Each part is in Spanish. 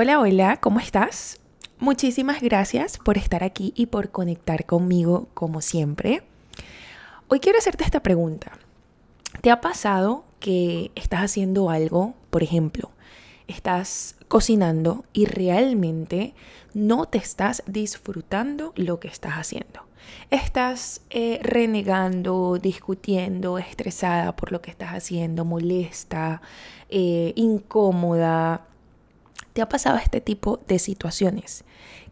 Hola, hola, ¿cómo estás? Muchísimas gracias por estar aquí y por conectar conmigo como siempre. Hoy quiero hacerte esta pregunta. ¿Te ha pasado que estás haciendo algo, por ejemplo, estás cocinando y realmente no te estás disfrutando lo que estás haciendo? Estás eh, renegando, discutiendo, estresada por lo que estás haciendo, molesta, eh, incómoda, ¿Te ha pasado este tipo de situaciones?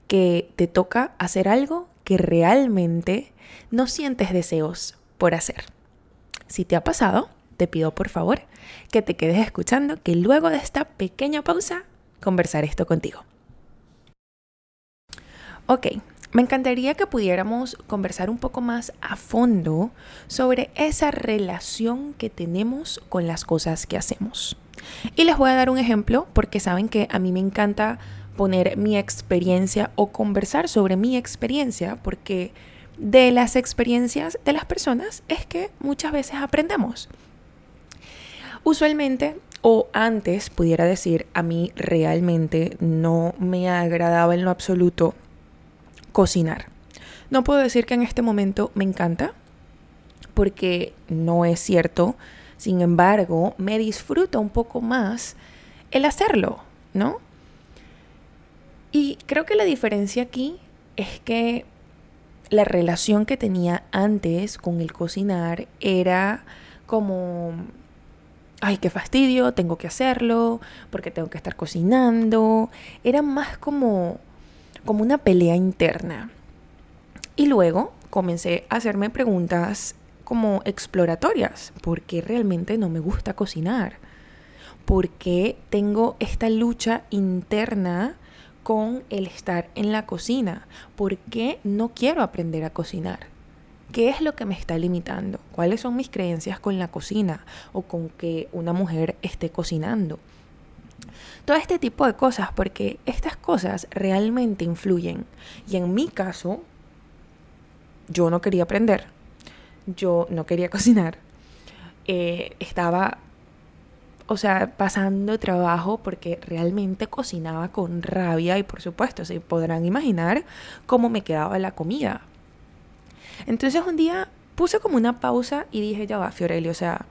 Que te toca hacer algo que realmente no sientes deseos por hacer. Si te ha pasado, te pido por favor que te quedes escuchando, que luego de esta pequeña pausa conversaré esto contigo. Ok, me encantaría que pudiéramos conversar un poco más a fondo sobre esa relación que tenemos con las cosas que hacemos. Y les voy a dar un ejemplo porque saben que a mí me encanta poner mi experiencia o conversar sobre mi experiencia porque de las experiencias de las personas es que muchas veces aprendemos. Usualmente o antes pudiera decir, a mí realmente no me agradaba en lo absoluto cocinar. No puedo decir que en este momento me encanta porque no es cierto sin embargo, me disfruta un poco más el hacerlo, ¿no? Y creo que la diferencia aquí es que la relación que tenía antes con el cocinar era como, ay, qué fastidio, tengo que hacerlo, porque tengo que estar cocinando. Era más como, como una pelea interna. Y luego comencé a hacerme preguntas como exploratorias, porque realmente no me gusta cocinar, porque tengo esta lucha interna con el estar en la cocina, porque no quiero aprender a cocinar. ¿Qué es lo que me está limitando? ¿Cuáles son mis creencias con la cocina o con que una mujer esté cocinando? Todo este tipo de cosas, porque estas cosas realmente influyen. Y en mi caso, yo no quería aprender yo no quería cocinar. Eh, estaba, o sea, pasando trabajo porque realmente cocinaba con rabia y por supuesto se podrán imaginar cómo me quedaba la comida. Entonces un día puse como una pausa y dije, ya va, Fiorelli, o sea,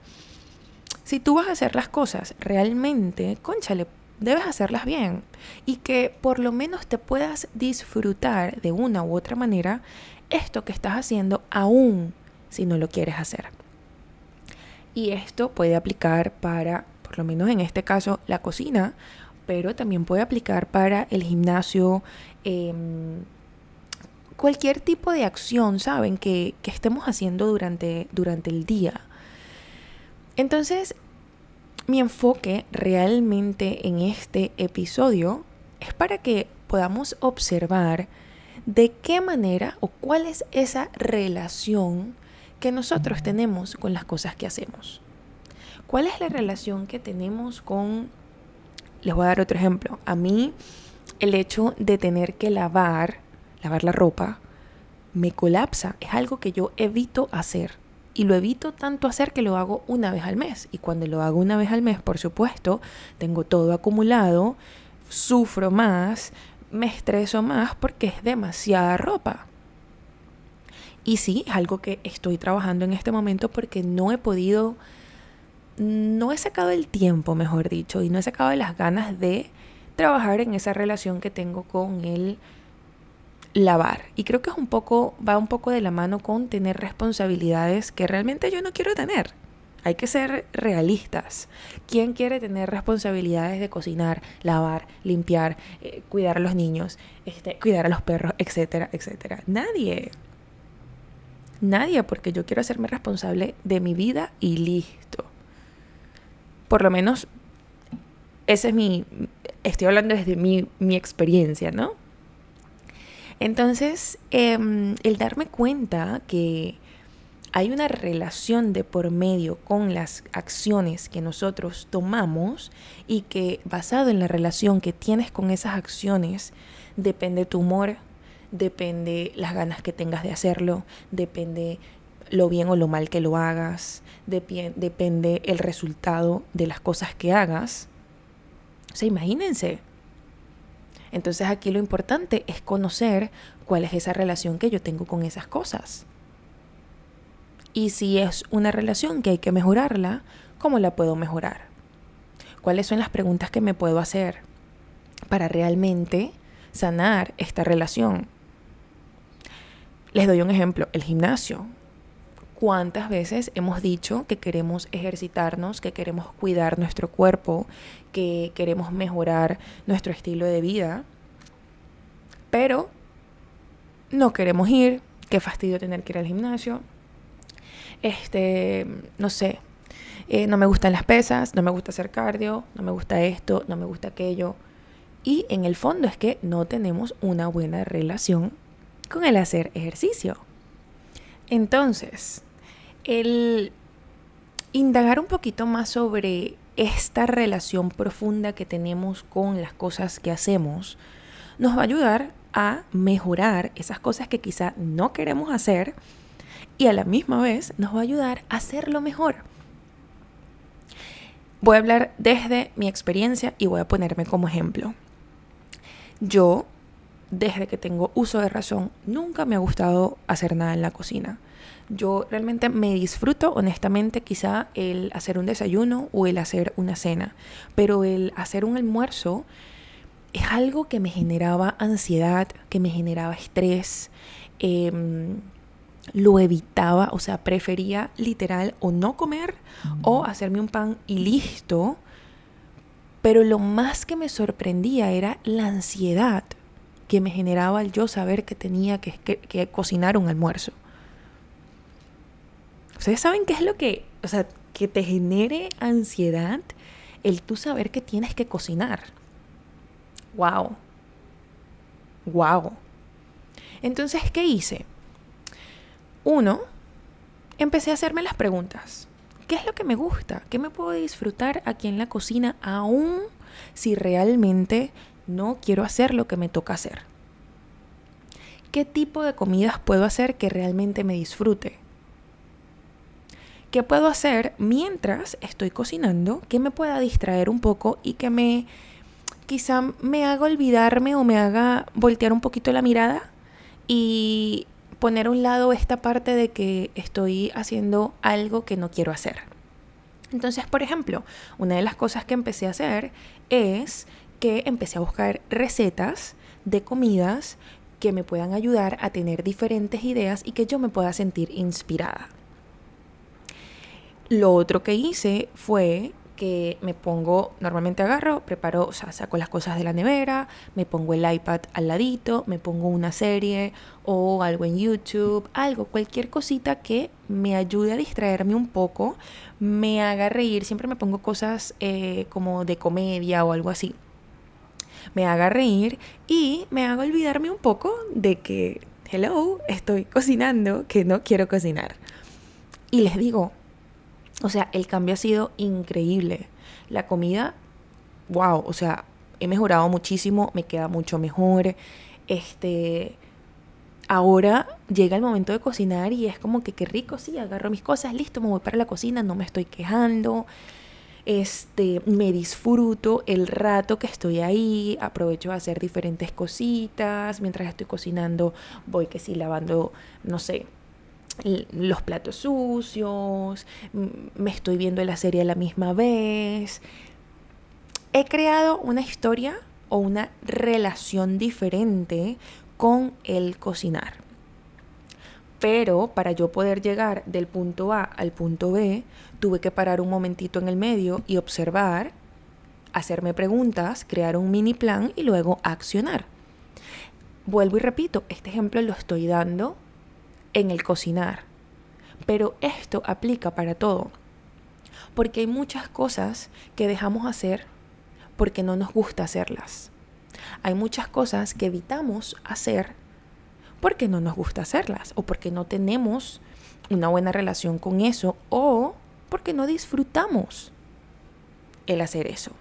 si tú vas a hacer las cosas realmente, conchale, debes hacerlas bien y que por lo menos te puedas disfrutar de una u otra manera esto que estás haciendo aún si no lo quieres hacer. Y esto puede aplicar para, por lo menos en este caso, la cocina, pero también puede aplicar para el gimnasio, em, cualquier tipo de acción, ¿saben? Que, que estemos haciendo durante, durante el día. Entonces, mi enfoque realmente en este episodio es para que podamos observar de qué manera o cuál es esa relación que nosotros tenemos con las cosas que hacemos. ¿Cuál es la relación que tenemos con... Les voy a dar otro ejemplo. A mí el hecho de tener que lavar, lavar la ropa, me colapsa. Es algo que yo evito hacer. Y lo evito tanto hacer que lo hago una vez al mes. Y cuando lo hago una vez al mes, por supuesto, tengo todo acumulado, sufro más, me estreso más porque es demasiada ropa. Y sí, es algo que estoy trabajando en este momento porque no he podido, no he sacado el tiempo, mejor dicho, y no he sacado las ganas de trabajar en esa relación que tengo con el lavar. Y creo que es un poco, va un poco de la mano con tener responsabilidades que realmente yo no quiero tener. Hay que ser realistas. ¿Quién quiere tener responsabilidades de cocinar, lavar, limpiar, eh, cuidar a los niños, este, cuidar a los perros, etcétera, etcétera? Nadie. Nadie, porque yo quiero hacerme responsable de mi vida y listo. Por lo menos, ese es mi, estoy hablando desde mi, mi experiencia, ¿no? Entonces, em, el darme cuenta que hay una relación de por medio con las acciones que nosotros tomamos y que basado en la relación que tienes con esas acciones, depende tu humor, depende las ganas que tengas de hacerlo, depende lo bien o lo mal que lo hagas, depende el resultado de las cosas que hagas. O sea, imagínense, Entonces aquí lo importante es conocer cuál es esa relación que yo tengo con esas cosas. Y si es una relación que hay que mejorarla, ¿cómo la puedo mejorar? ¿Cuáles son las preguntas que me puedo hacer para realmente sanar esta relación? Les doy un ejemplo, el gimnasio. ¿Cuántas veces hemos dicho que queremos ejercitarnos, que queremos cuidar nuestro cuerpo, que queremos mejorar nuestro estilo de vida? Pero no queremos ir, qué fastidio tener que ir al gimnasio. Este, no sé, eh, no me gustan las pesas, no me gusta hacer cardio, no me gusta esto, no me gusta aquello. Y en el fondo es que no tenemos una buena relación con el hacer ejercicio. Entonces, el indagar un poquito más sobre esta relación profunda que tenemos con las cosas que hacemos nos va a ayudar a mejorar esas cosas que quizá no queremos hacer y a la misma vez nos va a ayudar a hacerlo mejor. Voy a hablar desde mi experiencia y voy a ponerme como ejemplo. Yo desde que tengo uso de razón, nunca me ha gustado hacer nada en la cocina. Yo realmente me disfruto, honestamente, quizá el hacer un desayuno o el hacer una cena, pero el hacer un almuerzo es algo que me generaba ansiedad, que me generaba estrés, em, lo evitaba, o sea, prefería literal o no comer o hacerme un pan y listo. Pero lo más que me sorprendía era la ansiedad que me generaba el yo saber que tenía que, cocinar un almuerzo. ¿Ustedes saben qué es lo que, o sea, que te genere ansiedad el tú saber que tienes que cocinar? ¡Wow! ¡Wow! Entonces, ¿qué hice? Uno, empecé a hacerme las preguntas. ¿Qué es lo que me gusta? ¿Qué me puedo disfrutar aquí en la cocina aún si realmente no quiero hacer lo que me toca hacer. ¿Qué tipo de comidas puedo hacer que realmente me disfrute? ¿Qué puedo hacer mientras estoy cocinando que me pueda distraer un poco y que me quizá me haga olvidarme o me haga voltear un poquito la mirada y poner a un lado esta parte de que estoy haciendo algo que no quiero hacer? Entonces, por ejemplo, una de las cosas que empecé a hacer es que empecé a buscar recetas de comidas que me puedan ayudar a tener diferentes ideas y que yo me pueda sentir inspirada. Lo otro que hice fue que me pongo, normalmente agarro, preparo, o sea, saco las cosas de la nevera, me pongo el iPad al ladito, me pongo una serie o algo en YouTube, algo, cualquier cosita que me ayude a distraerme un poco, me haga reír, siempre me pongo cosas eh, como de comedia o algo así me haga reír y me haga olvidarme un poco de que, hello, estoy cocinando, que no quiero cocinar. Y les digo, o sea, el cambio ha sido increíble. La comida, wow, o sea, he mejorado muchísimo, me queda mucho mejor. Este, ahora llega el momento de cocinar y es como que qué rico, sí, agarro mis cosas, listo, me voy para la cocina, no me estoy quejando este, me disfruto el rato que estoy ahí, aprovecho a hacer diferentes cositas, mientras estoy cocinando voy que sí lavando, no sé, los platos sucios, me estoy viendo la serie a la misma vez. He creado una historia o una relación diferente con el cocinar. Pero para yo poder llegar del punto A al punto B, tuve que parar un momentito en el medio y observar, hacerme preguntas, crear un mini plan y luego accionar. Vuelvo y repito, este ejemplo lo estoy dando en el cocinar, pero esto aplica para todo, porque hay muchas cosas que dejamos hacer porque no nos gusta hacerlas. Hay muchas cosas que evitamos hacer porque no nos gusta hacerlas o porque no tenemos una buena relación con eso o porque no disfrutamos el hacer eso.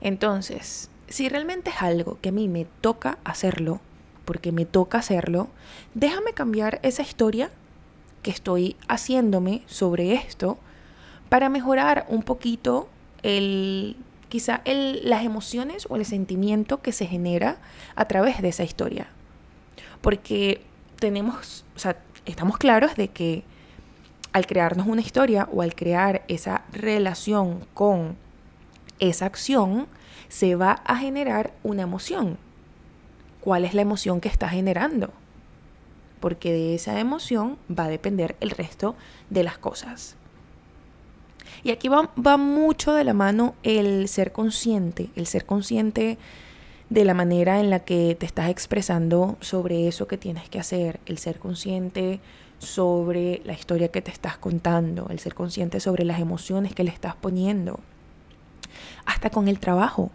Entonces, si realmente es algo que a mí me toca hacerlo, porque me toca hacerlo, déjame cambiar esa historia que estoy haciéndome sobre esto para mejorar un poquito el quizá las emociones o el sentimiento que se genera a través de esa historia. Porque tenemos, o sea, estamos claros de que al crearnos una historia o al crear esa relación con esa acción, se va a generar una emoción. ¿Cuál es la emoción que está generando? Porque de esa emoción va a depender el resto de las cosas. Y aquí va, va mucho de la mano el ser consciente, el ser consciente de la manera en la que te estás expresando sobre eso que tienes que hacer, el ser consciente sobre la historia que te estás contando, el ser consciente sobre las emociones que le estás poniendo, hasta con el trabajo.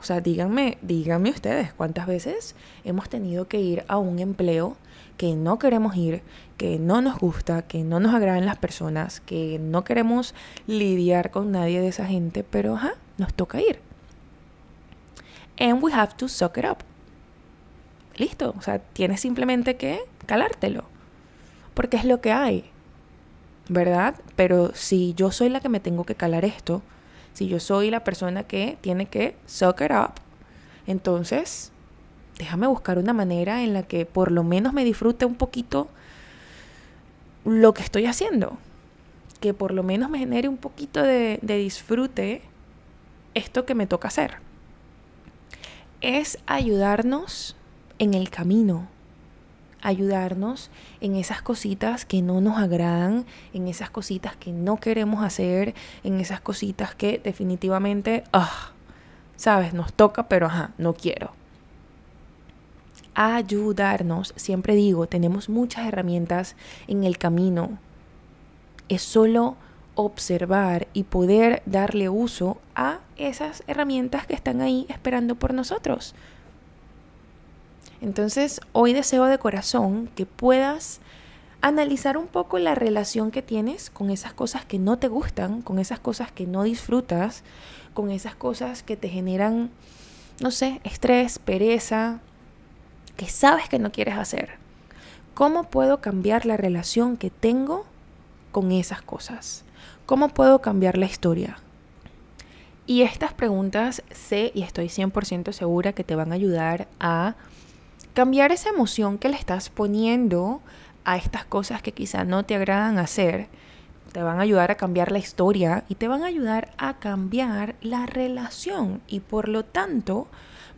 O sea, díganme, díganme ustedes cuántas veces hemos tenido que ir a un empleo que no queremos ir, que no nos gusta, que no nos agradan las personas, que no queremos lidiar con nadie de esa gente, pero ajá, nos toca ir. And we have to suck it up. Listo, o sea, tienes simplemente que calártelo, porque es lo que hay, ¿verdad? Pero si yo soy la que me tengo que calar esto, si yo soy la persona que tiene que suck it up, entonces déjame buscar una manera en la que por lo menos me disfrute un poquito lo que estoy haciendo. Que por lo menos me genere un poquito de, de disfrute esto que me toca hacer. Es ayudarnos en el camino, ayudarnos en esas cositas que no nos agradan, en esas cositas que no queremos hacer, en esas cositas que definitivamente, ah, sabes, nos toca, pero ajá, no quiero. Ayudarnos, siempre digo, tenemos muchas herramientas en el camino. Es solo observar y poder darle uso a esas herramientas que están ahí esperando por nosotros. Entonces, hoy deseo de corazón que puedas analizar un poco la relación que tienes con esas cosas que no te gustan, con esas cosas que no disfrutas, con esas cosas que te generan, no sé, estrés, pereza, que sabes que no quieres hacer. ¿Cómo puedo cambiar la relación que tengo con esas cosas? ¿Cómo puedo cambiar la historia? Y estas preguntas sé y estoy 100% segura que te van a ayudar a cambiar esa emoción que le estás poniendo a estas cosas que quizá no te agradan hacer, te van a ayudar a cambiar la historia y te van a ayudar a cambiar la relación y por lo tanto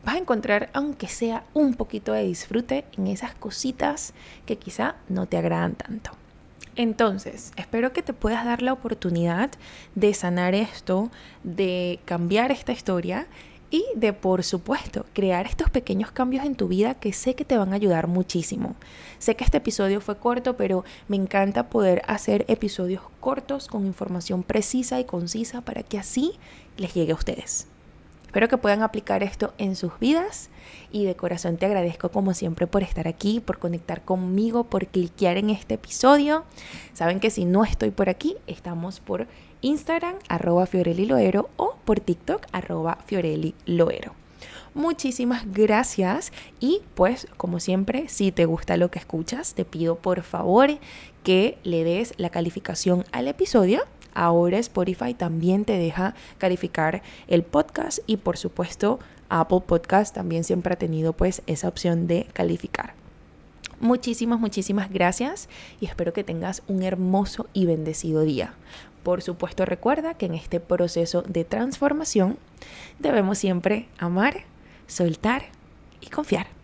vas a encontrar aunque sea un poquito de disfrute en esas cositas que quizá no te agradan tanto. Entonces, espero que te puedas dar la oportunidad de sanar esto, de cambiar esta historia y de, por supuesto, crear estos pequeños cambios en tu vida que sé que te van a ayudar muchísimo. Sé que este episodio fue corto, pero me encanta poder hacer episodios cortos con información precisa y concisa para que así les llegue a ustedes. Espero que puedan aplicar esto en sus vidas y de corazón te agradezco como siempre por estar aquí, por conectar conmigo, por cliquear en este episodio. Saben que si no estoy por aquí, estamos por Instagram, arroba Fiorelli Loero o por TikTok, arroba Fiorelli Loero. Muchísimas gracias y pues como siempre, si te gusta lo que escuchas, te pido por favor que le des la calificación al episodio. Ahora Spotify también te deja calificar el podcast y por supuesto Apple Podcast también siempre ha tenido pues esa opción de calificar. Muchísimas, muchísimas gracias y espero que tengas un hermoso y bendecido día. Por supuesto, recuerda que en este proceso de transformación debemos siempre amar, soltar y confiar.